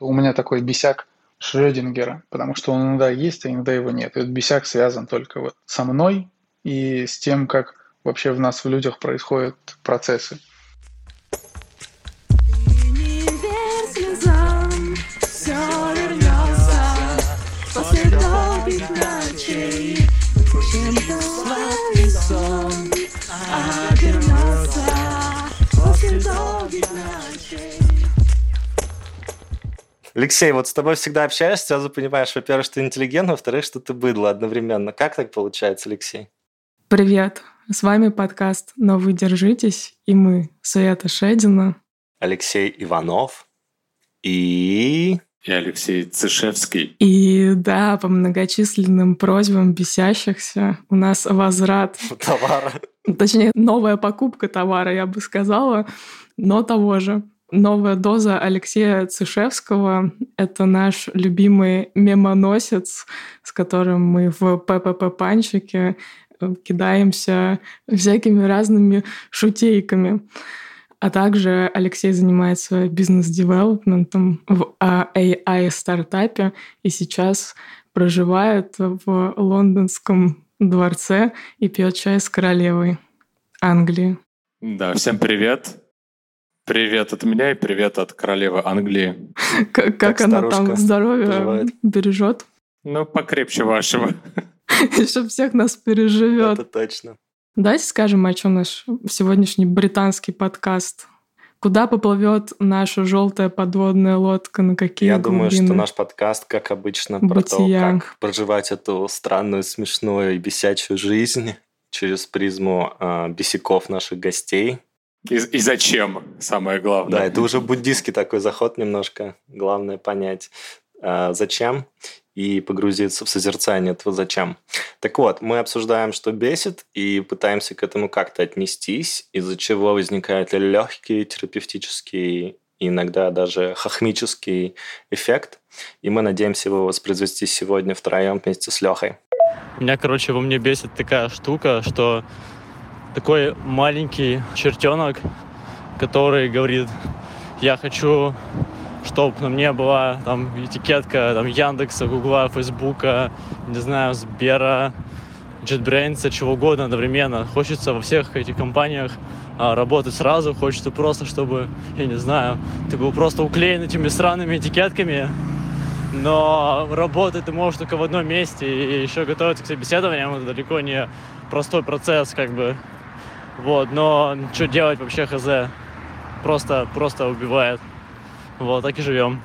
У меня такой бесяк Шрёдингера, потому что он иногда есть, а иногда его нет. Этот бесяк связан только вот со мной и с тем, как вообще в нас, в людях происходят процессы. Алексей, вот с тобой всегда общаешь, сразу понимаешь, во-первых, что ты интеллигент, во-вторых, что ты быдло одновременно. Как так получается, Алексей? Привет! С вами подкаст «Но вы держитесь» и мы, Света Шедина, Алексей Иванов и... И Алексей Цишевский. И да, по многочисленным просьбам бесящихся у нас возврат товара. Точнее, новая покупка товара, я бы сказала, но того же. Новая доза Алексея Цишевского — это наш любимый мемоносец, с которым мы в ППП-панчике э, кидаемся всякими разными шутейками. А также Алексей занимается бизнес-девелопментом в AI-стартапе и сейчас проживает в лондонском дворце и пьет чай с королевой Англии. Да, всем привет. Привет от меня и привет от королевы Англии. Как, как она там здоровье поживает. бережет? Ну, покрепче вашего. Еще всех нас переживет. Это точно. Давайте скажем, о чем наш сегодняшний британский подкаст. Куда поплывет наша желтая подводная лодка, на какие Я глубины? думаю, что наш подкаст, как обычно, про Бытия. то, как проживать эту странную, смешную и бесячую жизнь через призму э, бесяков наших гостей – и, и зачем, самое главное. Да, это уже буддийский такой заход немножко. Главное понять, э, зачем и погрузиться в созерцание этого зачем. Так вот, мы обсуждаем, что бесит, и пытаемся к этому как-то отнестись, из-за чего возникает легкий терапевтический иногда даже хохмический эффект, и мы надеемся его воспроизвести сегодня втроем вместе с Лехой. Меня, короче, во мне бесит такая штука, что такой маленький чертенок, который говорит, я хочу, чтобы на мне была там этикетка там, Яндекса, Гугла, Фейсбука, не знаю, Сбера, JetBrains, чего угодно одновременно. Хочется во всех этих компаниях а, работать сразу, хочется просто, чтобы, я не знаю, ты был просто уклеен этими странными этикетками, но работать ты можешь только в одном месте, и еще готовиться к собеседованиям, это далеко не простой процесс, как бы. Вот, но что делать вообще хз? Просто, просто убивает. Вот, так и живем.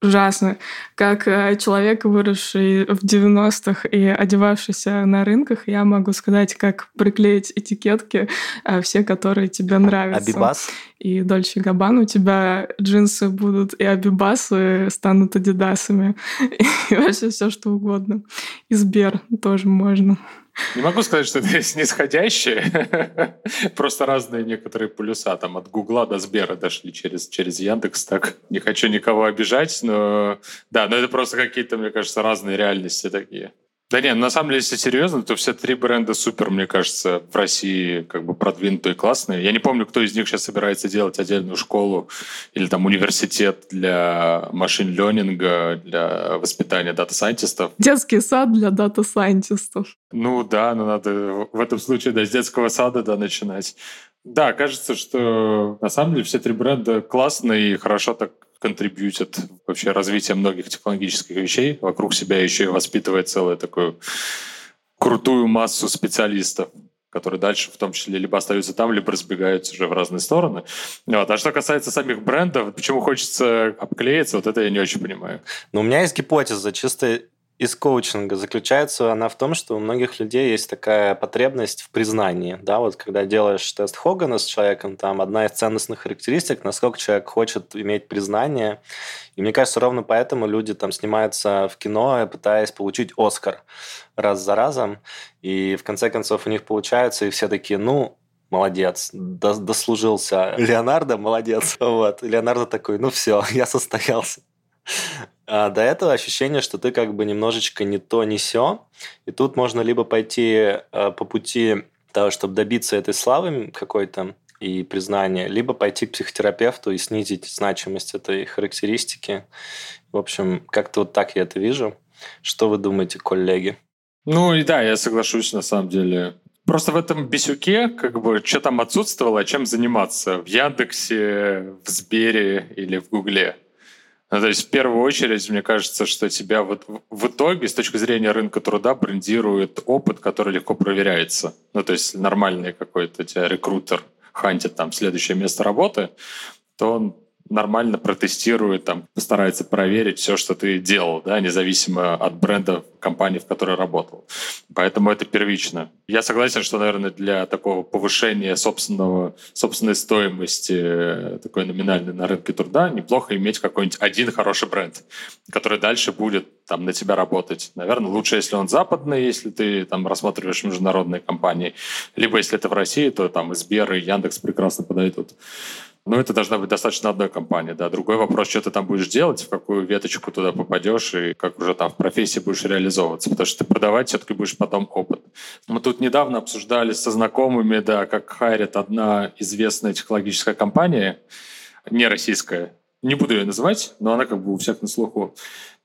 Ужасно. Как э, человек, выросший в 90-х и одевавшийся на рынках, я могу сказать, как приклеить этикетки, э, все, которые тебе нравятся. Абибас? И Дольче Габбан у тебя джинсы будут, и абибасы станут адидасами. И вообще все, что угодно. И Сбер тоже можно. Не могу сказать, что это снисходящее. Просто разные некоторые полюса. Там от Гугла до Сбера дошли через, через Яндекс. Так не хочу никого обижать, но да, но это просто какие-то, мне кажется, разные реальности такие. Да нет, на самом деле, если серьезно, то все три бренда супер, мне кажется, в России как бы продвинутые, классные. Я не помню, кто из них сейчас собирается делать отдельную школу или там университет для machine learning а, для воспитания data scientist ов. Детский сад для дата-сайентистов. Ну да, но надо в этом случае да, с детского сада да, начинать. Да, кажется, что на самом деле все три бренда классные и хорошо так контрибьютят вообще развитие многих технологических вещей. Вокруг себя еще и воспитывает целую такую крутую массу специалистов которые дальше в том числе либо остаются там, либо разбегаются уже в разные стороны. Вот. А что касается самих брендов, почему хочется обклеиться, вот это я не очень понимаю. Но у меня есть гипотеза, чисто из коучинга заключается она в том, что у многих людей есть такая потребность в признании. Да, вот когда делаешь тест Хогана с человеком, там одна из ценностных характеристик, насколько человек хочет иметь признание. И мне кажется, ровно поэтому люди там снимаются в кино, пытаясь получить Оскар раз за разом. И в конце концов у них получается, и все такие, ну, молодец, дослужился. Леонардо молодец. Вот. Леонардо такой, ну все, я состоялся. А до этого ощущение, что ты как бы немножечко не то, не все. И тут можно либо пойти э, по пути того, чтобы добиться этой славы какой-то, и признание, либо пойти к психотерапевту и снизить значимость этой характеристики. В общем, как-то вот так я это вижу. Что вы думаете, коллеги? Ну и да, я соглашусь на самом деле. Просто в этом бесюке, как бы, что там отсутствовало, а чем заниматься? В Яндексе, в Сбере или в Гугле? Ну, то есть, в первую очередь, мне кажется, что тебя вот в итоге, с точки зрения рынка труда, брендирует опыт, который легко проверяется. Ну, то есть, нормальный какой-то тебя рекрутер хантит там следующее место работы, то он нормально протестирует, там, постарается проверить все, что ты делал, да, независимо от бренда компании, в которой работал. Поэтому это первично. Я согласен, что, наверное, для такого повышения собственного, собственной стоимости э, такой номинальной на рынке труда неплохо иметь какой-нибудь один хороший бренд, который дальше будет там на тебя работать. Наверное, лучше, если он западный, если ты там рассматриваешь международные компании. Либо если это в России, то там и Сбер, и Яндекс прекрасно подойдут. Но это должна быть достаточно одной компании. Да. Другой вопрос, что ты там будешь делать, в какую веточку туда попадешь и как уже там в профессии будешь реализовываться. Потому что ты продавать все-таки будешь потом опыт. Мы тут недавно обсуждали со знакомыми, да, как хайрит одна известная технологическая компания, не российская, не буду ее называть, но она как бы у всех на слуху.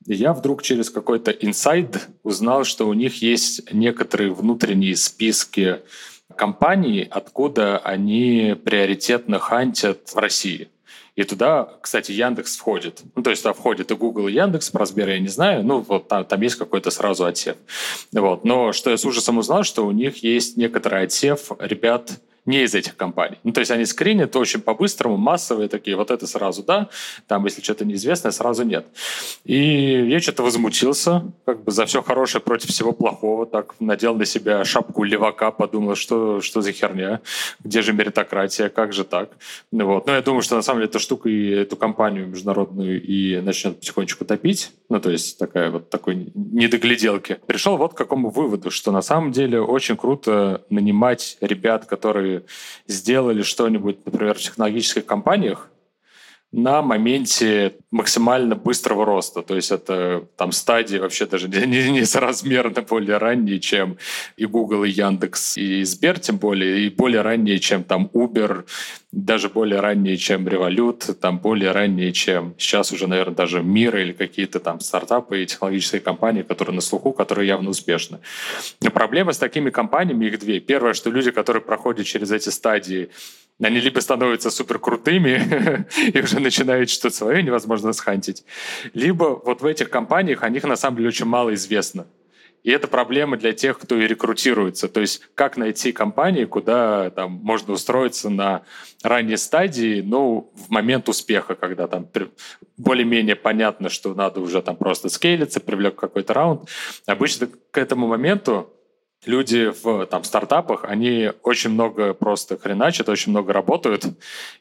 Я вдруг через какой-то инсайд узнал, что у них есть некоторые внутренние списки компаний, откуда они приоритетно хантят в России. И туда, кстати, Яндекс входит. Ну, то есть туда входит и Google, и Яндекс, про Сбер я не знаю, ну, вот там, там есть какой-то сразу отсев. Вот. Но что я с ужасом узнал, что у них есть некоторый отсев ребят, не из этих компаний. Ну, то есть они скринят очень по-быстрому, массовые такие, вот это сразу да, там, если что-то неизвестное, сразу нет. И я что-то возмутился, как бы за все хорошее против всего плохого, так надел на себя шапку левака, подумал, что, что за херня, где же меритократия, как же так. Ну, вот. Но я думаю, что на самом деле эта штука и эту компанию международную и начнет потихонечку топить, ну, то есть такая вот такой недогляделки. Пришел вот к какому выводу, что на самом деле очень круто нанимать ребят, которые сделали что-нибудь, например, в технологических компаниях, на моменте максимально быстрого роста. То есть это там стадии вообще даже не, не, не соразмерно более ранние, чем и Google, и Яндекс, и Сбер тем более, и более ранние, чем там Uber, даже более ранние, чем Revolut, там более ранние, чем сейчас уже, наверное, даже Мир или какие-то там стартапы и технологические компании, которые на слуху, которые явно успешны. Но проблема с такими компаниями, их две. Первое, что люди, которые проходят через эти стадии, они либо становятся супер крутыми и уже начинают что-то свое невозможно схантить, либо вот в этих компаниях о них на самом деле очень мало известно. И это проблема для тех, кто и рекрутируется. То есть как найти компании, куда там можно устроиться на ранней стадии, ну, в момент успеха, когда там более-менее понятно, что надо уже там просто скейлиться, привлек какой-то раунд. Обычно к этому моменту люди в там, стартапах, они очень много просто хреначат, очень много работают,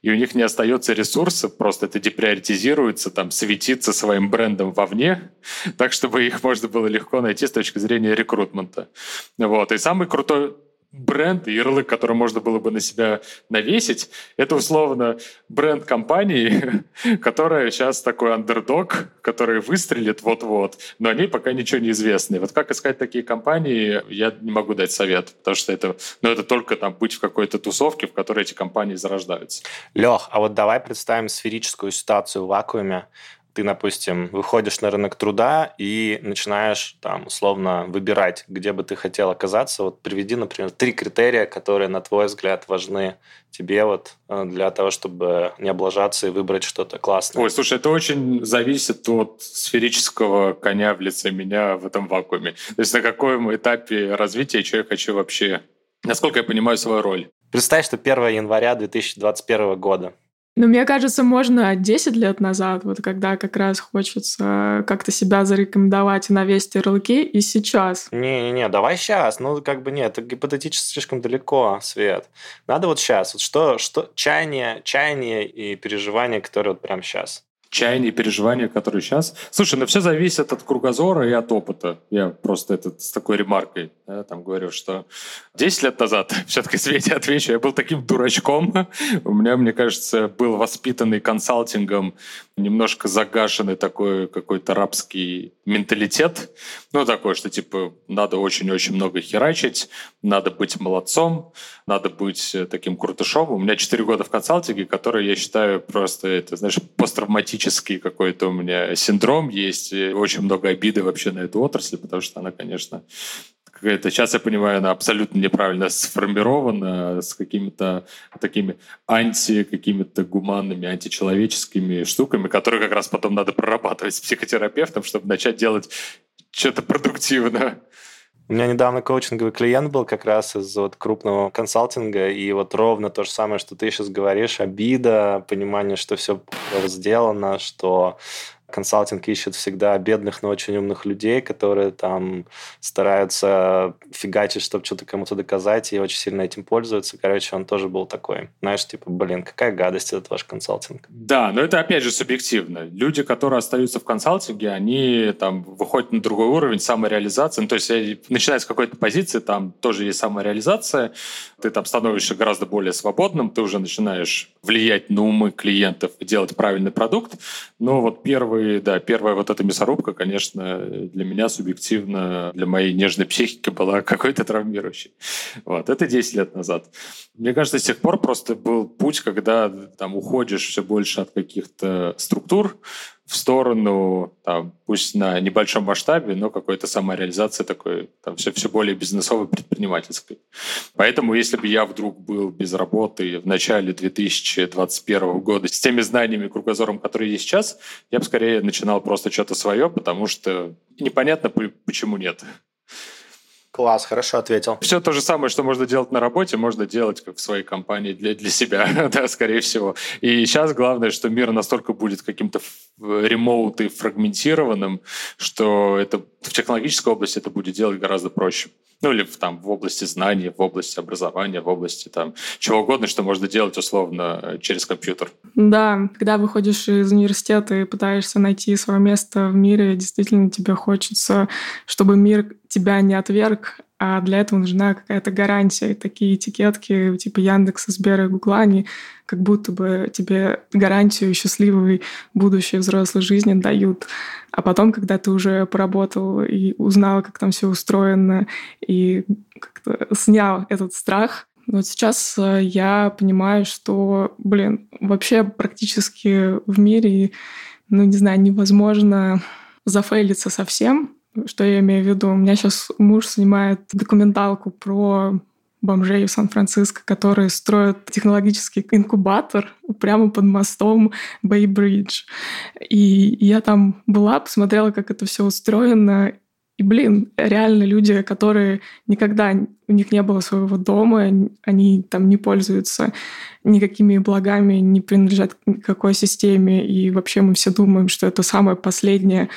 и у них не остается ресурса, просто это деприоритизируется, там, светиться своим брендом вовне, так, чтобы их можно было легко найти с точки зрения рекрутмента. Вот. И самый крутой бренд ярлык, который можно было бы на себя навесить, это условно бренд компании, которая сейчас такой андердог, который выстрелит вот-вот, но о ней пока ничего не известно. И вот как искать такие компании, я не могу дать совет, потому что это, ну, это только там быть в какой-то тусовке, в которой эти компании зарождаются. Лех, а вот давай представим сферическую ситуацию в вакууме ты, допустим, выходишь на рынок труда и начинаешь там условно выбирать, где бы ты хотел оказаться. Вот приведи, например, три критерия, которые, на твой взгляд, важны тебе вот э, для того, чтобы не облажаться и выбрать что-то классное. Ой, слушай, это очень зависит от сферического коня в лице меня в этом вакууме. То есть на каком этапе развития что я хочу вообще, насколько я понимаю свою роль. Представь, что 1 января 2021 года ну, мне кажется, можно 10 лет назад, вот когда как раз хочется как-то себя зарекомендовать и навесить ярлыки, и сейчас. Не-не-не, давай сейчас. Ну, как бы нет, это гипотетически слишком далеко, Свет. Надо вот сейчас. Вот что, что чаяние, чаяние и переживания, которые вот прямо сейчас. Чаяния переживания, которые сейчас. Слушай, ну все зависит от кругозора и от опыта. Я просто это с такой ремаркой да, там говорю, что 10 лет назад, все-таки Свете отвечу, я был таким дурачком. У меня, мне кажется, был воспитанный консалтингом, немножко загашенный такой какой-то рабский менталитет. Ну, такой, что типа надо очень-очень много херачить, надо быть молодцом, надо быть таким крутышом. У меня 4 года в консалтинге, который я считаю просто, это, знаешь, посттравматический какой-то у меня синдром есть. И очень много обиды вообще на эту отрасль, потому что она, конечно, какая-то, сейчас я понимаю, она абсолютно неправильно сформирована, с какими-то такими анти, какими-то гуманными, античеловеческими штуками, которые как раз потом надо прорабатывать с психотерапевтом, чтобы начать делать что-то продуктивное. У меня недавно коучинговый клиент был как раз из вот крупного консалтинга, и вот ровно то же самое, что ты сейчас говоришь, обида, понимание, что все сделано, что консалтинг ищет всегда бедных, но очень умных людей, которые там стараются фигачить, чтобы что-то кому-то доказать, и очень сильно этим пользуются. Короче, он тоже был такой. Знаешь, типа, блин, какая гадость этот ваш консалтинг. Да, но это опять же субъективно. Люди, которые остаются в консалтинге, они там выходят на другой уровень самореализации. Ну, то есть, начиная с какой-то позиции, там тоже есть самореализация, ты там становишься гораздо более свободным, ты уже начинаешь влиять на умы клиентов и делать правильный продукт. Но вот первый первый, да, первая вот эта мясорубка, конечно, для меня субъективно, для моей нежной психики была какой-то травмирующей. Вот, это 10 лет назад. Мне кажется, с тех пор просто был путь, когда там уходишь все больше от каких-то структур, в сторону, там, пусть на небольшом масштабе, но какой-то самореализации такой, там, все, все более бизнесовой, предпринимательской. Поэтому, если бы я вдруг был без работы в начале 2021 года с теми знаниями, кругозором, которые есть сейчас, я бы скорее начинал просто что-то свое, потому что непонятно, почему нет. Класс, хорошо ответил. Все то же самое, что можно делать на работе, можно делать как в своей компании для, для себя, да, скорее всего. И сейчас главное, что мир настолько будет каким-то ремоут и фрагментированным, что это в технологической области это будет делать гораздо проще. Ну, или в, там, в области знаний, в области образования, в области там, чего угодно, что можно делать условно через компьютер. Да, когда выходишь из университета и пытаешься найти свое место в мире, действительно тебе хочется, чтобы мир тебя не отверг, а для этого нужна какая-то гарантия. И такие этикетки типа Яндекса, Сбера Гугла, они как будто бы тебе гарантию счастливой будущей взрослой жизни дают. А потом, когда ты уже поработал и узнал, как там все устроено, и как-то снял этот страх, вот сейчас э, я понимаю, что, блин, вообще практически в мире, ну, не знаю, невозможно зафейлиться совсем, что я имею в виду? У меня сейчас муж снимает документалку про бомжей в Сан-Франциско, которые строят технологический инкубатор прямо под мостом Бэй-Бридж. И я там была, посмотрела, как это все устроено, и, блин, реально люди, которые никогда у них не было своего дома, они там не пользуются никакими благами, не принадлежат никакой системе, и вообще мы все думаем, что это самое последнее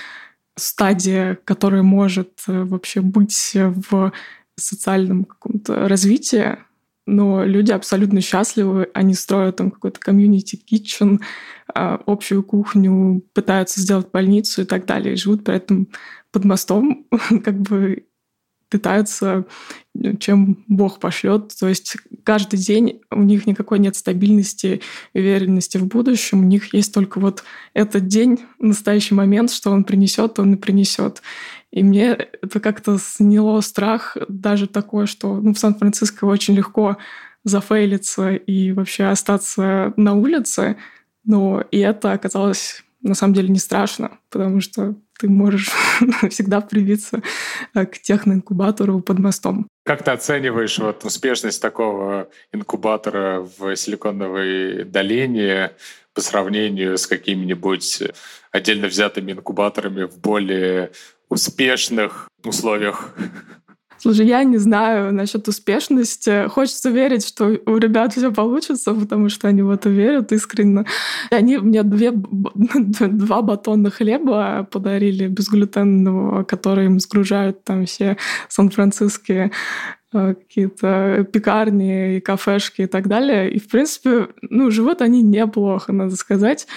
стадия, которая может э, вообще быть в социальном каком-то развитии, но люди абсолютно счастливы, они строят там какой-то комьюнити kitchen, а, общую кухню, пытаются сделать больницу и так далее, и живут при этом под мостом, как бы питаются чем Бог пошлет. То есть каждый день у них никакой нет стабильности и уверенности в будущем. У них есть только вот этот день, настоящий момент, что он принесет, он и принесет. И мне это как-то сняло страх даже такое, что ну, в Сан-Франциско очень легко зафейлиться и вообще остаться на улице. Но и это оказалось на самом деле не страшно, потому что ты можешь всегда привиться э, к техноинкубатору под мостом. Как ты оцениваешь вот успешность такого инкубатора в Силиконовой долине по сравнению с какими-нибудь отдельно взятыми инкубаторами в более успешных условиях? Слушай, я не знаю насчет успешности. Хочется верить, что у ребят все получится, потому что они в это верят искренне. Они мне две, два батона хлеба подарили безглютенного, которые им сгружают там все сан-франциские э, какие-то пекарни и кафешки и так далее. И, в принципе, ну, живут они неплохо, надо сказать.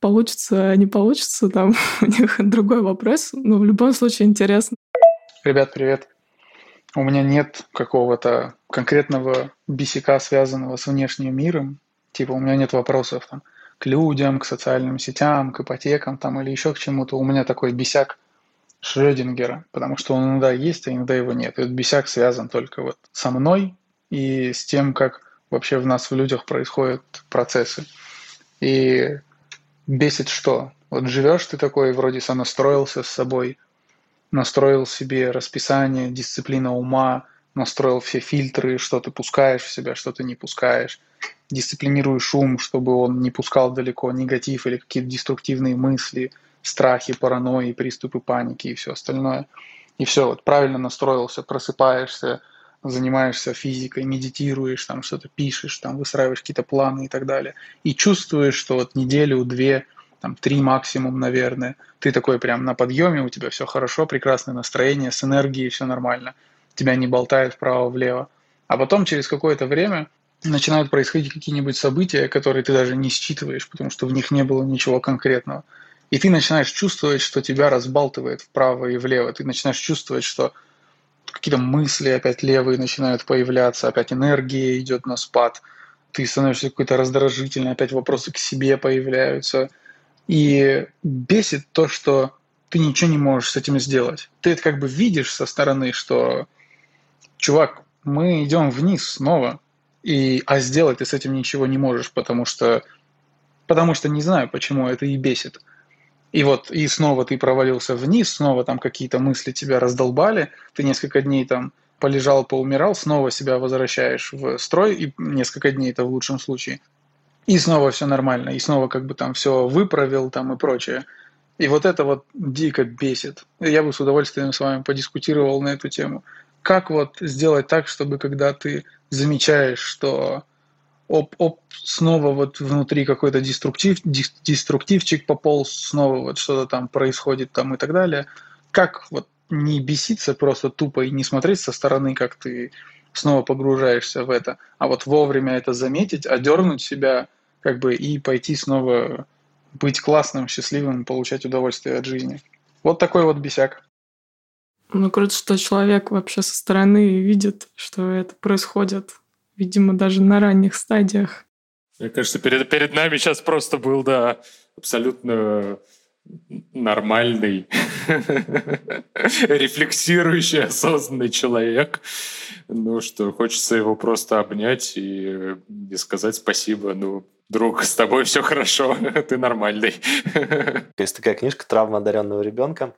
получится, не получится, там у них другой вопрос. Но в любом случае интересно. Ребят, привет. У меня нет какого-то конкретного бисика, связанного с внешним миром. Типа у меня нет вопросов там, к людям, к социальным сетям, к ипотекам там, или еще к чему-то. У меня такой бисяк Шрёдингера, потому что он иногда есть, а иногда его нет. Этот бесяк связан только вот со мной и с тем, как вообще в нас, в людях происходят процессы. И бесит что? Вот живешь ты такой, вроде сонастроился с собой, настроил себе расписание, дисциплина ума, настроил все фильтры, что ты пускаешь в себя, что ты не пускаешь, дисциплинируешь ум, чтобы он не пускал далеко негатив или какие-то деструктивные мысли – страхи, паранойи, приступы паники и все остальное. И все, вот правильно настроился, просыпаешься, занимаешься физикой, медитируешь, там что-то пишешь, там выстраиваешь какие-то планы и так далее. И чувствуешь, что вот неделю, две, там три максимум, наверное, ты такой прям на подъеме, у тебя все хорошо, прекрасное настроение, с энергией все нормально, тебя не болтает вправо-влево. А потом через какое-то время начинают происходить какие-нибудь события, которые ты даже не считываешь, потому что в них не было ничего конкретного. И ты начинаешь чувствовать, что тебя разбалтывает вправо и влево. Ты начинаешь чувствовать, что какие-то мысли опять левые начинают появляться, опять энергия идет на спад. Ты становишься какой-то раздражительный, опять вопросы к себе появляются. И бесит то, что ты ничего не можешь с этим сделать. Ты это как бы видишь со стороны, что, чувак, мы идем вниз снова, и, а сделать ты с этим ничего не можешь, потому что, потому что не знаю, почему это и бесит. И вот, и снова ты провалился вниз, снова там какие-то мысли тебя раздолбали, ты несколько дней там полежал, поумирал, снова себя возвращаешь в строй, и несколько дней это в лучшем случае. И снова все нормально, и снова как бы там все выправил там и прочее. И вот это вот дико бесит. Я бы с удовольствием с вами подискутировал на эту тему. Как вот сделать так, чтобы когда ты замечаешь, что оп, оп, снова вот внутри какой-то деструктив, деструктивчик пополз, снова вот что-то там происходит там и так далее. Как вот не беситься просто тупо и не смотреть со стороны, как ты снова погружаешься в это, а вот вовремя это заметить, одернуть себя как бы и пойти снова быть классным, счастливым, получать удовольствие от жизни. Вот такой вот бесяк. Ну, круто, что человек вообще со стороны видит, что это происходит видимо, даже на ранних стадиях. Мне кажется, перед, перед нами сейчас просто был, да, абсолютно нормальный, рефлексирующий, осознанный человек. Ну что, хочется его просто обнять и, и сказать спасибо. Ну, друг, с тобой все хорошо, ты нормальный. Есть такая книжка «Травма одаренного ребенка».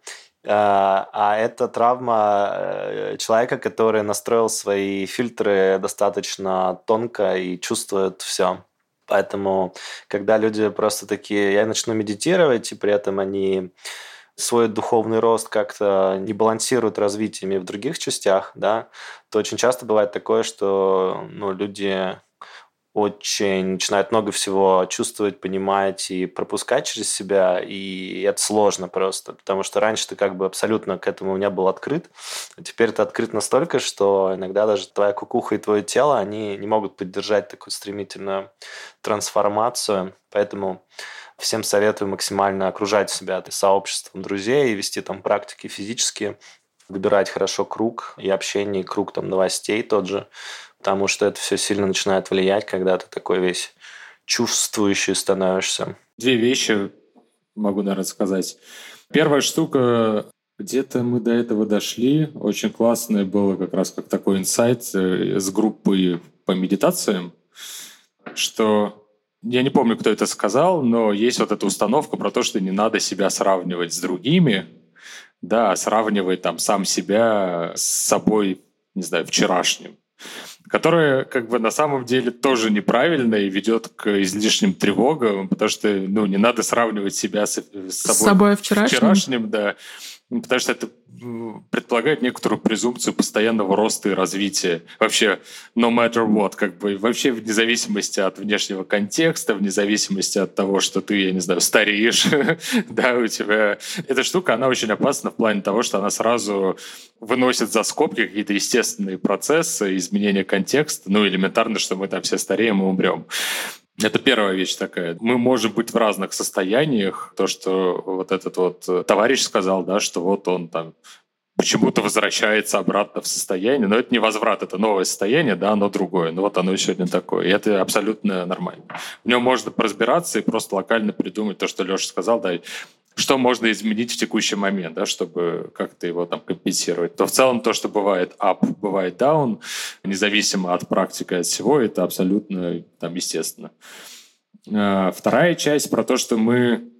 А, а это травма э, человека, который настроил свои фильтры достаточно тонко и чувствует все. Поэтому, когда люди просто такие, я начну медитировать, и при этом они свой духовный рост как-то не балансируют развитиями в других частях, да, то очень часто бывает такое, что ну, люди очень начинает много всего чувствовать, понимать и пропускать через себя, и это сложно просто, потому что раньше ты как бы абсолютно к этому не был открыт, а теперь ты открыт настолько, что иногда даже твоя кукуха и твое тело, они не могут поддержать такую стремительную трансформацию, поэтому всем советую максимально окружать себя сообществом друзей, вести там практики физические, выбирать хорошо круг и общение, и круг там новостей тот же, потому что это все сильно начинает влиять, когда ты такой весь чувствующий становишься. Две вещи могу, наверное, сказать. Первая штука, где-то мы до этого дошли. Очень классное было как раз как такой инсайт э, с группы по медитациям, что я не помню, кто это сказал, но есть вот эта установка про то, что не надо себя сравнивать с другими, да, сравнивать там сам себя с собой, не знаю, вчерашним. Которое как бы на самом деле тоже неправильно и ведет к излишним тревогам, потому что ну, не надо сравнивать себя с, с собой, с собой вчерашним. вчерашним, да, потому что это предполагает некоторую презумпцию постоянного роста и развития. Вообще, no matter what, как бы вообще вне зависимости от внешнего контекста, вне зависимости от того, что ты, я не знаю, стареешь, да, у тебя... Эта штука, она очень опасна в плане того, что она сразу выносит за скобки какие-то естественные процессы, изменения контекста, ну, элементарно, что мы там все стареем и умрем. Это первая вещь такая. Мы можем быть в разных состояниях. То, что вот этот вот товарищ сказал, да, что вот он там почему-то возвращается обратно в состояние. Но это не возврат, это новое состояние, да, оно другое. Но вот оно сегодня такое. И это абсолютно нормально. В нем можно поразбираться и просто локально придумать то, что Леша сказал, да, что можно изменить в текущий момент, да, чтобы как-то его там компенсировать. То в целом то, что бывает up, бывает down, независимо от практики, от всего, это абсолютно там естественно. А, вторая часть про то, что мы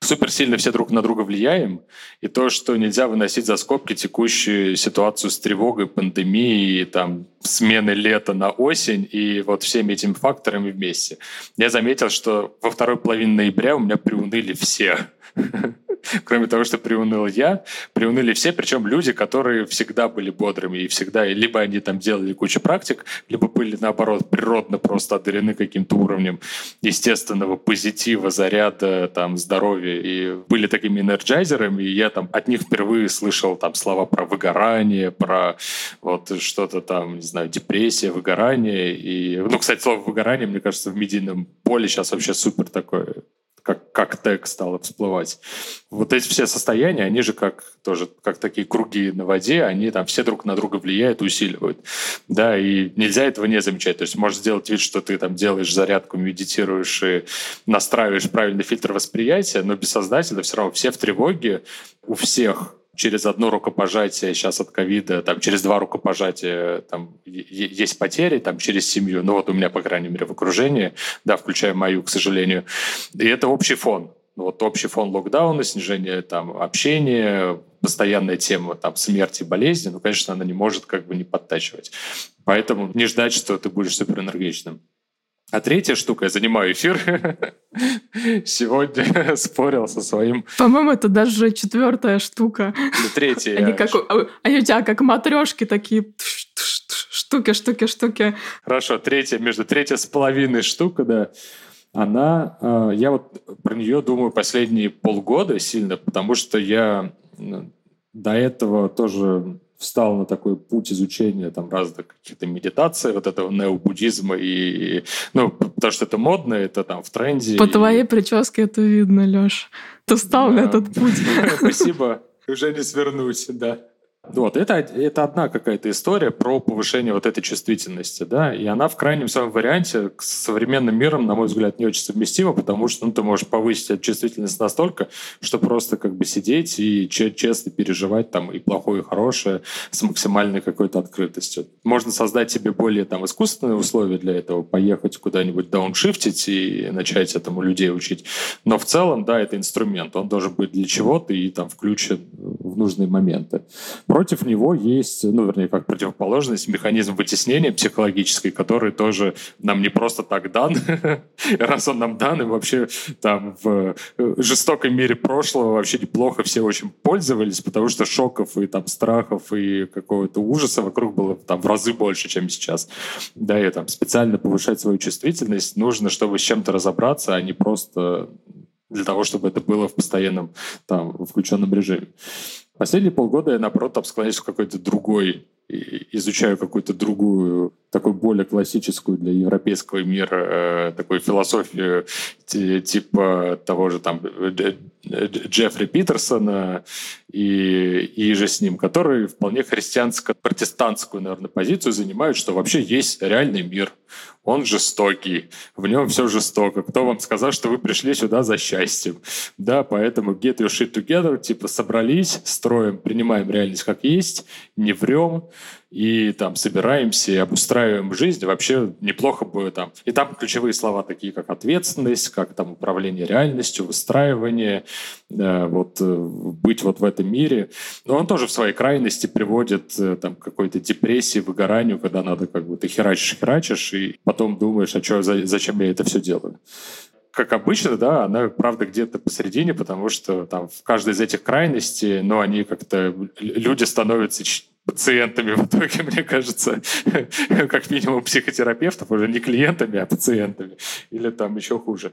супер сильно все друг на друга влияем, и то, что нельзя выносить за скобки текущую ситуацию с тревогой, пандемией, там, смены лета на осень и вот всеми этими факторами вместе. Я заметил, что во второй половине ноября у меня приуныли все. Кроме того, что приуныл я, приуныли все, причем люди, которые всегда были бодрыми и всегда, либо они там делали кучу практик, либо были, наоборот, природно просто одарены каким-то уровнем естественного позитива, заряда, там, здоровья, и были такими энерджайзерами, и я там от них впервые слышал там слова про выгорание, про вот что-то там, не знаю, депрессия, выгорание, и, ну, кстати, слово выгорание, мне кажется, в медийном поле сейчас вообще супер такое как, как тег стало всплывать. Вот эти все состояния, они же как тоже как такие круги на воде, они там все друг на друга влияют, усиливают. Да, и нельзя этого не замечать. То есть можешь сделать вид, что ты там делаешь зарядку, медитируешь и настраиваешь правильный фильтр восприятия, но бессознательно все равно все в тревоге, у всех через одно рукопожатие сейчас от ковида, там через два рукопожатия там есть потери, там через семью, ну вот у меня, по крайней мере, в окружении, да, включая мою, к сожалению. И это общий фон. Ну вот общий фон локдауна, снижение там общения, постоянная тема там смерти, болезни, ну, конечно, она не может как бы не подтачивать. Поэтому не ждать, что ты будешь суперэнергичным. А третья штука, я занимаю эфир. Сегодня спорил со своим... По-моему, это даже четвертая штука. Да, третья. Они, как, они у тебя как матрешки такие штуки, штуки, штуки. Хорошо, третья, между третья с половиной штука, да. Она, а, я вот про нее думаю последние полгода сильно, потому что я до этого тоже встал на такой путь изучения там разных каких-то медитаций, вот этого необуддизма, и, ну, потому что это модно, это там в тренде. По и... твоей прическе это видно, Лёш. Ты встал да. на этот путь. Спасибо. Уже не свернусь, да. Вот, это, это одна какая-то история про повышение вот этой чувствительности, да, и она в крайнем своем варианте с современным миром, на мой взгляд, не очень совместима, потому что ну, ты можешь повысить эту чувствительность настолько, что просто как бы сидеть и честно переживать там и плохое, и хорошее с максимальной какой-то открытостью. Можно создать себе более там искусственные условия для этого, поехать куда-нибудь дауншифтить и начать этому людей учить, но в целом, да, это инструмент, он должен быть для чего-то и там включен в нужные моменты. Против него есть, ну, вернее, как противоположность, механизм вытеснения психологический, который тоже нам не просто так дан. Раз он нам дан, и вообще там в э, жестоком мире прошлого вообще неплохо все очень пользовались, потому что шоков и там страхов и какого-то ужаса вокруг было там в разы больше, чем сейчас. Да, и там специально повышать свою чувствительность нужно, чтобы с чем-то разобраться, а не просто для того, чтобы это было в постоянном там включенном режиме. Последние полгода я, наоборот, там склоняюсь в какой-то другой изучаю какую-то другую, такую более классическую для европейского мира э, такую философию типа того же там Джеффри Питерсона и, и же с ним, которые вполне христианско-протестантскую, наверное, позицию занимают, что вообще есть реальный мир, он жестокий, в нем все жестоко. Кто вам сказал, что вы пришли сюда за счастьем? Да, поэтому get your shit together, типа собрались, строим, принимаем реальность как есть, не врем, и там собираемся и обустраиваем жизнь, вообще неплохо бы там. И там ключевые слова такие, как ответственность, как там управление реальностью, выстраивание, э, вот э, быть вот в этом мире. Но он тоже в своей крайности приводит э, там какой-то депрессии, выгоранию, когда надо как бы ты херачишь, херачишь, и потом думаешь, а что, зачем я это все делаю как обычно, да, она, правда, где-то посередине, потому что там в каждой из этих крайностей, но ну, они как-то, люди становятся пациентами в итоге, мне кажется, как минимум психотерапевтов, уже не клиентами, а пациентами. Или там еще хуже.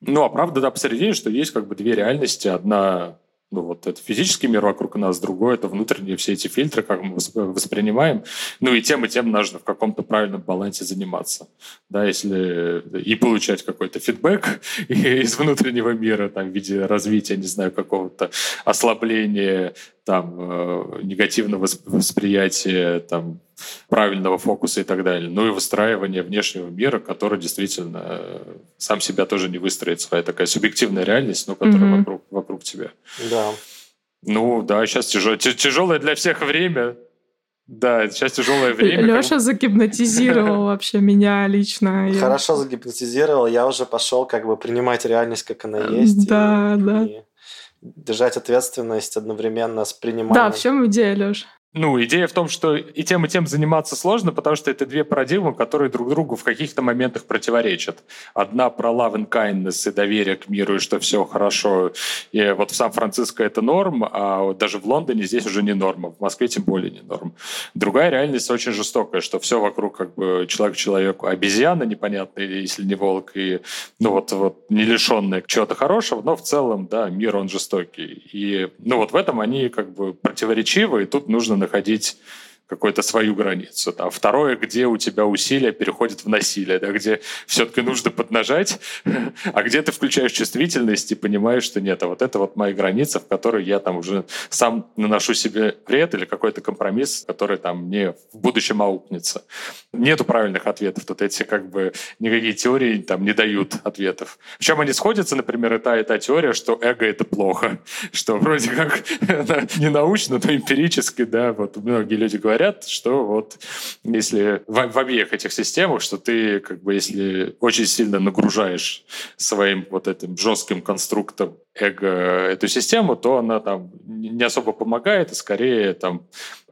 Ну, а правда, да, посередине, что есть как бы две реальности. Одна Ну, вот это физический мир вокруг нас, другой – это внутренние все эти фильтры, как мы воспринимаем. Ну, и тем, и тем нужно в каком-то правильном балансе заниматься. Да, если и получать какой-то фидбэк из внутреннего мира, там, в виде развития, не знаю, какого-то ослабления, там, э, негативного восприятия, там, правильного фокуса и так далее. Ну и выстраивание внешнего мира, который действительно э, сам себя тоже не выстроит. Своя такая субъективная реальность, но которая mm-hmm. вокруг, вокруг тебя. Да. Ну да, сейчас тяжелое, тяжелое для всех время. Да, сейчас тяжелое время. Леша загипнотизировал вообще меня лично. Хорошо загипнотизировал. Я уже пошел как бы принимать реальность, как она есть. Да, да. держать ответственность одновременно с приниманием. Да, в чем идея, Леша? Ну, идея в том, что и тем, и тем заниматься сложно, потому что это две парадигмы, которые друг другу в каких-то моментах противоречат. Одна про love and kindness и доверие к миру, и что все хорошо. И вот в Сан-Франциско это норм, а даже в Лондоне здесь уже не норма. В Москве тем более не норм. Другая реальность очень жестокая, что все вокруг как бы человек человеку обезьяна непонятная, если не волк, и ну вот, вот не лишенная чего-то хорошего, но в целом, да, мир он жестокий. И ну вот в этом они как бы противоречивы, и тут нужно находить какую-то свою границу. Там. Второе, где у тебя усилия переходят в насилие, да, где все-таки нужно поднажать, а где ты включаешь чувствительность и понимаешь, что нет, а вот это вот моя граница, в которой я там уже сам наношу себе вред или какой-то компромисс, который там мне в будущем аукнется. Нету правильных ответов. Тут эти как бы никакие теории там не дают ответов. В чем они сходятся, например, это та, та теория, что эго — это плохо, что вроде как не научно, но эмпирически, да, вот многие люди говорят, говорят, что вот если в, в обеих этих системах, что ты как бы если очень сильно нагружаешь своим вот этим жестким конструктом эго эту систему, то она там не особо помогает, и скорее там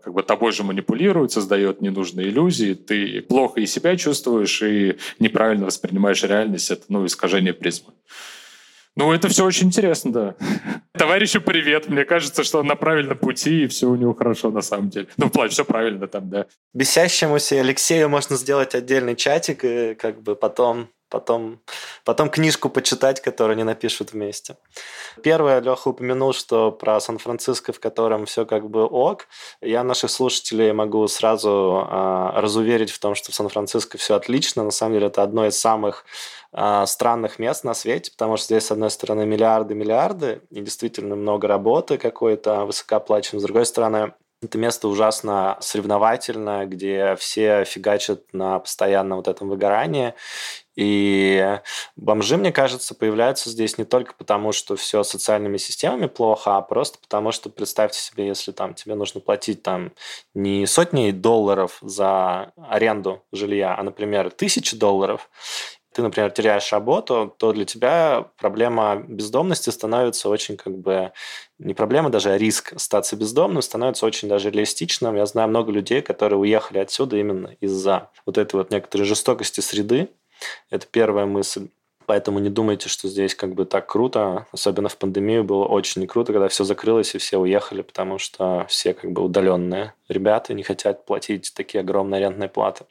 как бы тобой же манипулирует, создает ненужные иллюзии, ты плохо и себя чувствуешь, и неправильно воспринимаешь реальность, это ну, искажение призмы. Ну, это все очень интересно, да. Товарищу привет. Мне кажется, что он на правильном пути, и все у него хорошо на самом деле. Ну, вплоть все правильно там, да. Бесящемуся Алексею можно сделать отдельный чатик, и как бы потом потом, потом книжку почитать, которую они напишут вместе. Первое, Леха упомянул, что про Сан-Франциско, в котором все как бы ок. Я наших слушателей могу сразу а, разуверить в том, что в Сан-Франциско все отлично. На самом деле это одно из самых а, странных мест на свете, потому что здесь, с одной стороны, миллиарды-миллиарды, и действительно много работы какой-то высокооплачиваемой. С другой стороны, это место ужасно соревновательное, где все фигачат на постоянном вот этом выгорании. И бомжи, мне кажется, появляются здесь не только потому, что все социальными системами плохо, а просто потому, что представьте себе, если там тебе нужно платить там не сотни долларов за аренду жилья, а, например, тысячи долларов, ты, например, теряешь работу, то для тебя проблема бездомности становится очень как бы не проблема даже, а риск остаться бездомным становится очень даже реалистичным. Я знаю много людей, которые уехали отсюда именно из-за вот этой вот некоторой жестокости среды, это первая мысль. Поэтому не думайте, что здесь как бы так круто. Особенно в пандемию было очень круто, когда все закрылось и все уехали, потому что все как бы удаленные ребята не хотят платить такие огромные арендные платы.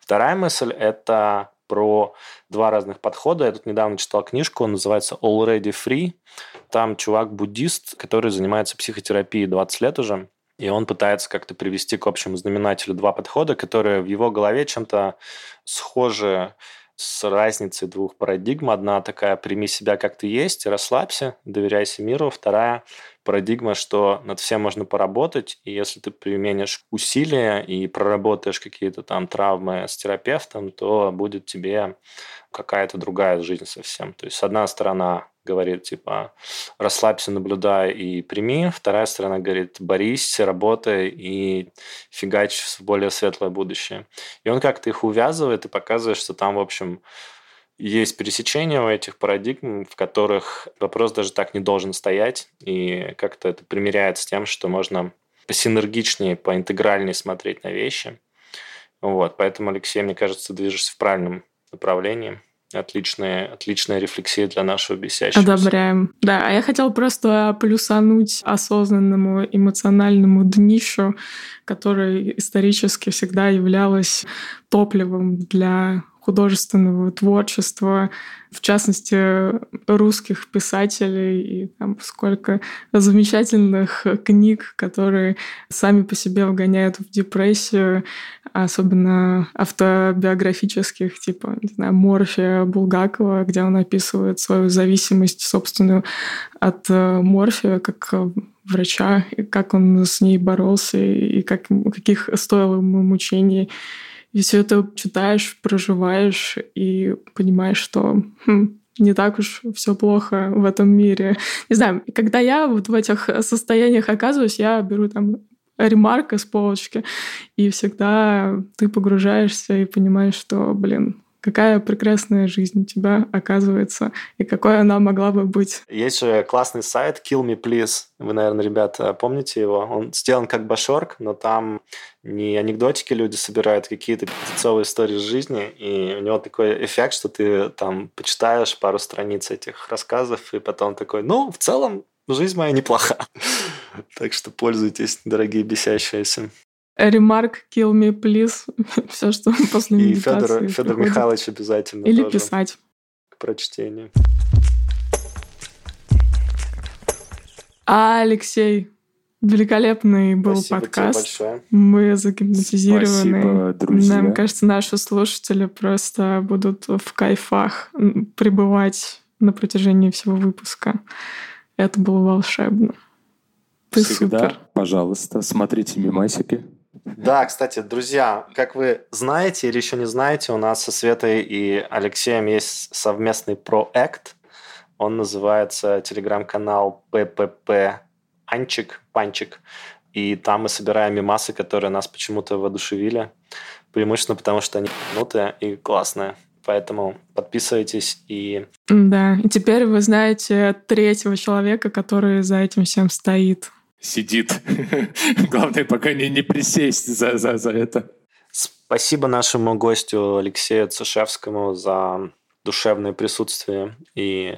Вторая мысль – это про два разных подхода. Я тут недавно читал книжку, он называется Already Free. Там чувак-буддист, который занимается психотерапией 20 лет уже. И он пытается как-то привести к общему знаменателю два подхода, которые в его голове чем-то схожи с разницей двух парадигм. Одна такая «прими себя как ты есть, расслабься, доверяйся миру». Вторая парадигма, что над всем можно поработать, и если ты применишь усилия и проработаешь какие-то там травмы с терапевтом, то будет тебе какая-то другая жизнь совсем. То есть, одна сторона говорит, типа, расслабься, наблюдай и прими. Вторая сторона говорит, борись, работай и фигач в более светлое будущее. И он как-то их увязывает и показывает, что там, в общем, есть пересечения у этих парадигм, в которых вопрос даже так не должен стоять, и как-то это примеряет с тем, что можно посинергичнее, поинтегральнее смотреть на вещи. Вот, поэтому, Алексей, мне кажется, движешься в правильном направлении. Отличная, отличная рефлексия для нашего бесящего. Одобряем. Да, а я хотела просто плюсануть осознанному эмоциональному днишу, который исторически всегда являлась топливом для художественного творчества, в частности, русских писателей, и там сколько замечательных книг, которые сами по себе вгоняют в депрессию, особенно автобиографических, типа, не знаю, Морфия Булгакова, где он описывает свою зависимость собственную от э, морфия как врача, и как он с ней боролся, и как, каких стоило ему мучений. И все это читаешь, проживаешь и понимаешь, что хм, не так уж все плохо в этом мире. Не знаю, когда я вот в этих состояниях оказываюсь, я беру там ремарка с полочки, и всегда ты погружаешься и понимаешь, что, блин, какая прекрасная жизнь у тебя оказывается, и какой она могла бы быть. Есть же классный сайт Kill Me Please. Вы, наверное, ребята, помните его? Он сделан как башорк, но там не анекдотики люди собирают, какие-то пятицовые истории жизни, и у него такой эффект, что ты там почитаешь пару страниц этих рассказов, и потом такой, ну, в целом, жизнь моя неплоха. Так что пользуйтесь, дорогие бесящиеся. Ремарк kill me, please. Все, что после И Федор, Федор Михайлович обязательно Или тоже писать. К прочтению. А, Алексей, великолепный был Спасибо подкаст. Мы загипнотизированы. Спасибо, друзья. Нам кажется, наши слушатели просто будут в кайфах пребывать на протяжении всего выпуска. Это было волшебно. Ты Всегда, супер. пожалуйста, смотрите мимасики. Да, кстати, друзья, как вы знаете или еще не знаете, у нас со Светой и Алексеем есть совместный проект. Он называется телеграм-канал ППП Анчик, Панчик. И там мы собираем мимасы, которые нас почему-то воодушевили. Преимущественно потому, что они минутые и классные. Поэтому подписывайтесь и... Да, и теперь вы знаете третьего человека, который за этим всем стоит сидит. Главное, пока не, не присесть за, за, за это. Спасибо нашему гостю Алексею Цушевскому за душевное присутствие. И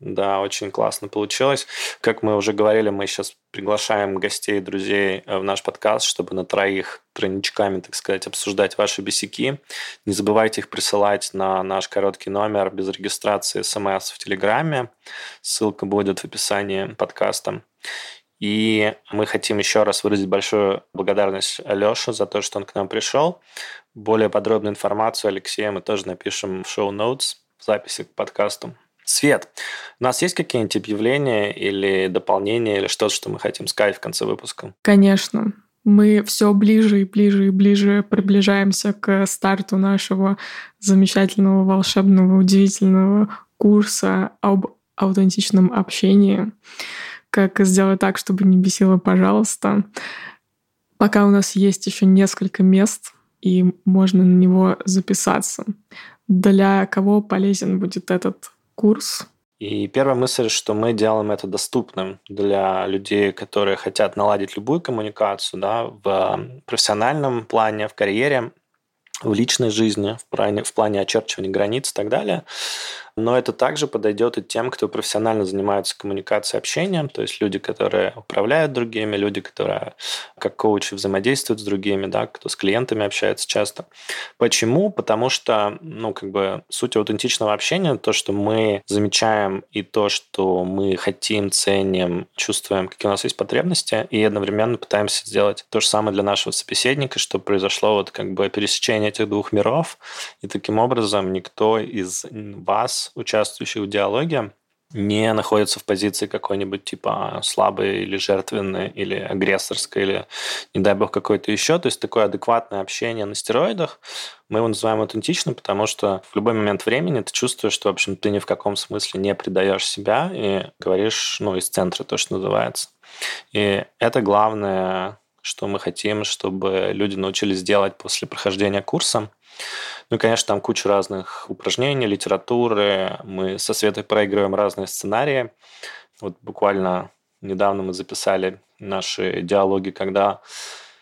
да, очень классно получилось. Как мы уже говорили, мы сейчас приглашаем гостей и друзей в наш подкаст, чтобы на троих тройничками, так сказать, обсуждать ваши бесяки. Не забывайте их присылать на наш короткий номер без регистрации смс в Телеграме. Ссылка будет в описании подкаста. И мы хотим еще раз выразить большую благодарность Алёше за то, что он к нам пришел. Более подробную информацию Алексея мы тоже напишем в шоу-ноутс, в записи к подкасту. Свет, у нас есть какие-нибудь объявления или дополнения, или что-то, что мы хотим сказать в конце выпуска? Конечно. Мы все ближе и ближе и ближе приближаемся к старту нашего замечательного, волшебного, удивительного курса об аутентичном общении как сделать так, чтобы не бесило, пожалуйста. Пока у нас есть еще несколько мест, и можно на него записаться. Для кого полезен будет этот курс? И первая мысль, что мы делаем это доступным для людей, которые хотят наладить любую коммуникацию да, в профессиональном плане, в карьере, в личной жизни, в плане, в плане очерчивания границ и так далее. Но это также подойдет и тем, кто профессионально занимается коммуникацией, общением, то есть люди, которые управляют другими, люди, которые как коучи взаимодействуют с другими, да, кто с клиентами общается часто. Почему? Потому что, ну, как бы суть аутентичного общения, то, что мы замечаем и то, что мы хотим, ценим, чувствуем, какие у нас есть потребности, и одновременно пытаемся сделать то же самое для нашего собеседника, чтобы произошло вот как бы пересечение этих двух миров, и таким образом никто из вас участвующих в диалоге не находится в позиции какой-нибудь типа слабой или жертвенной, или агрессорской, или, не дай бог, какой-то еще. То есть такое адекватное общение на стероидах. Мы его называем аутентичным, потому что в любой момент времени ты чувствуешь, что, в общем, ты ни в каком смысле не предаешь себя и говоришь, ну, из центра, то, что называется. И это главное, что мы хотим, чтобы люди научились делать после прохождения курса. Ну и, конечно, там куча разных упражнений, литературы. Мы со Светой проигрываем разные сценарии. Вот буквально недавно мы записали наши диалоги, когда,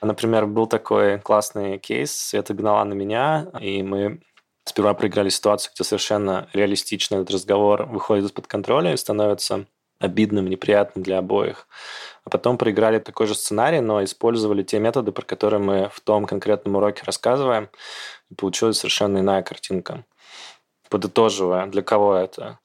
например, был такой классный кейс, Света гнала на меня, и мы сперва проиграли ситуацию, где совершенно реалистично этот разговор выходит из-под контроля и становится обидным, неприятным для обоих. А потом проиграли такой же сценарий, но использовали те методы, про которые мы в том конкретном уроке рассказываем, и получилась совершенно иная картинка. Подытоживая, для кого это?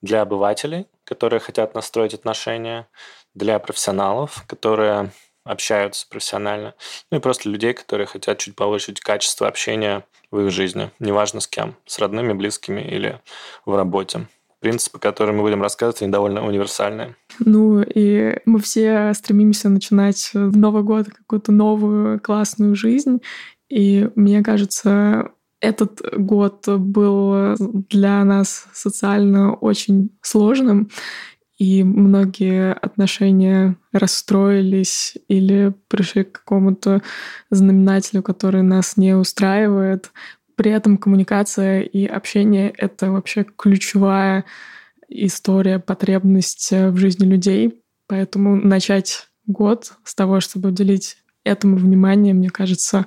Для обывателей, которые хотят настроить отношения, для профессионалов, которые общаются профессионально, ну и просто людей, которые хотят чуть повысить качество общения в их жизни, неважно с кем, с родными, близкими или в работе. Принципы, которые мы будем рассказывать, они довольно универсальные. Ну и мы все стремимся начинать в Новый год какую-то новую классную жизнь. И мне кажется, этот год был для нас социально очень сложным и многие отношения расстроились или пришли к какому-то знаменателю, который нас не устраивает. При этом коммуникация и общение — это вообще ключевая история, потребность в жизни людей. Поэтому начать год с того, чтобы уделить этому внимание, мне кажется,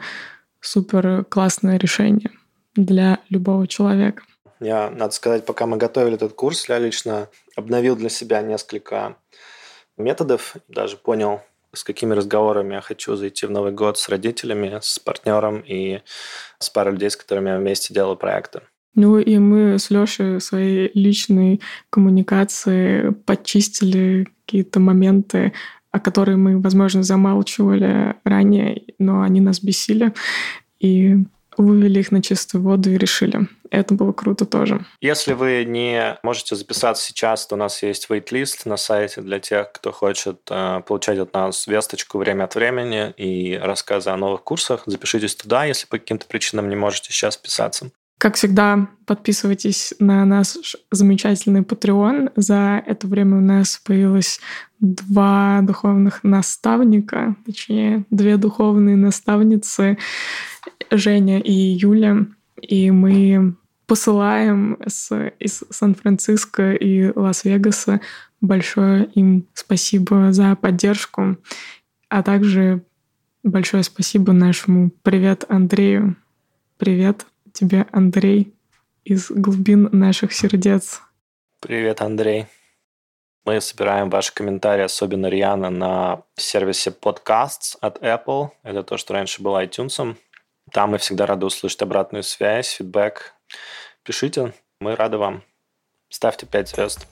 супер классное решение для любого человека. Я, надо сказать, пока мы готовили этот курс, я лично обновил для себя несколько методов, даже понял, с какими разговорами я хочу зайти в Новый год с родителями, с партнером и с парой людей, с которыми я вместе делаю проекты. Ну и мы с Лешей своей личной коммуникации подчистили какие-то моменты, о которых мы, возможно, замалчивали ранее, но они нас бесили. И вывели их на чистую воду и решили. Это было круто тоже. Если вы не можете записаться сейчас, то у нас есть wait-лист на сайте для тех, кто хочет э, получать от нас весточку время от времени и рассказы о новых курсах. Запишитесь туда, если по каким-то причинам не можете сейчас вписаться. Как всегда, подписывайтесь на наш замечательный Patreon. За это время у нас появилось два духовных наставника, точнее, две духовные наставницы, Женя и Юля. И мы посылаем с, из Сан-Франциско и Лас-Вегаса большое им спасибо за поддержку, а также большое спасибо нашему привет Андрею. Привет тебе, Андрей, из глубин наших сердец. Привет, Андрей. Мы собираем ваши комментарии, особенно Риана, на сервисе Podcasts от Apple. Это то, что раньше было iTunes. Там мы всегда рады услышать обратную связь, фидбэк. Пишите, мы рады вам. Ставьте 5 звезд.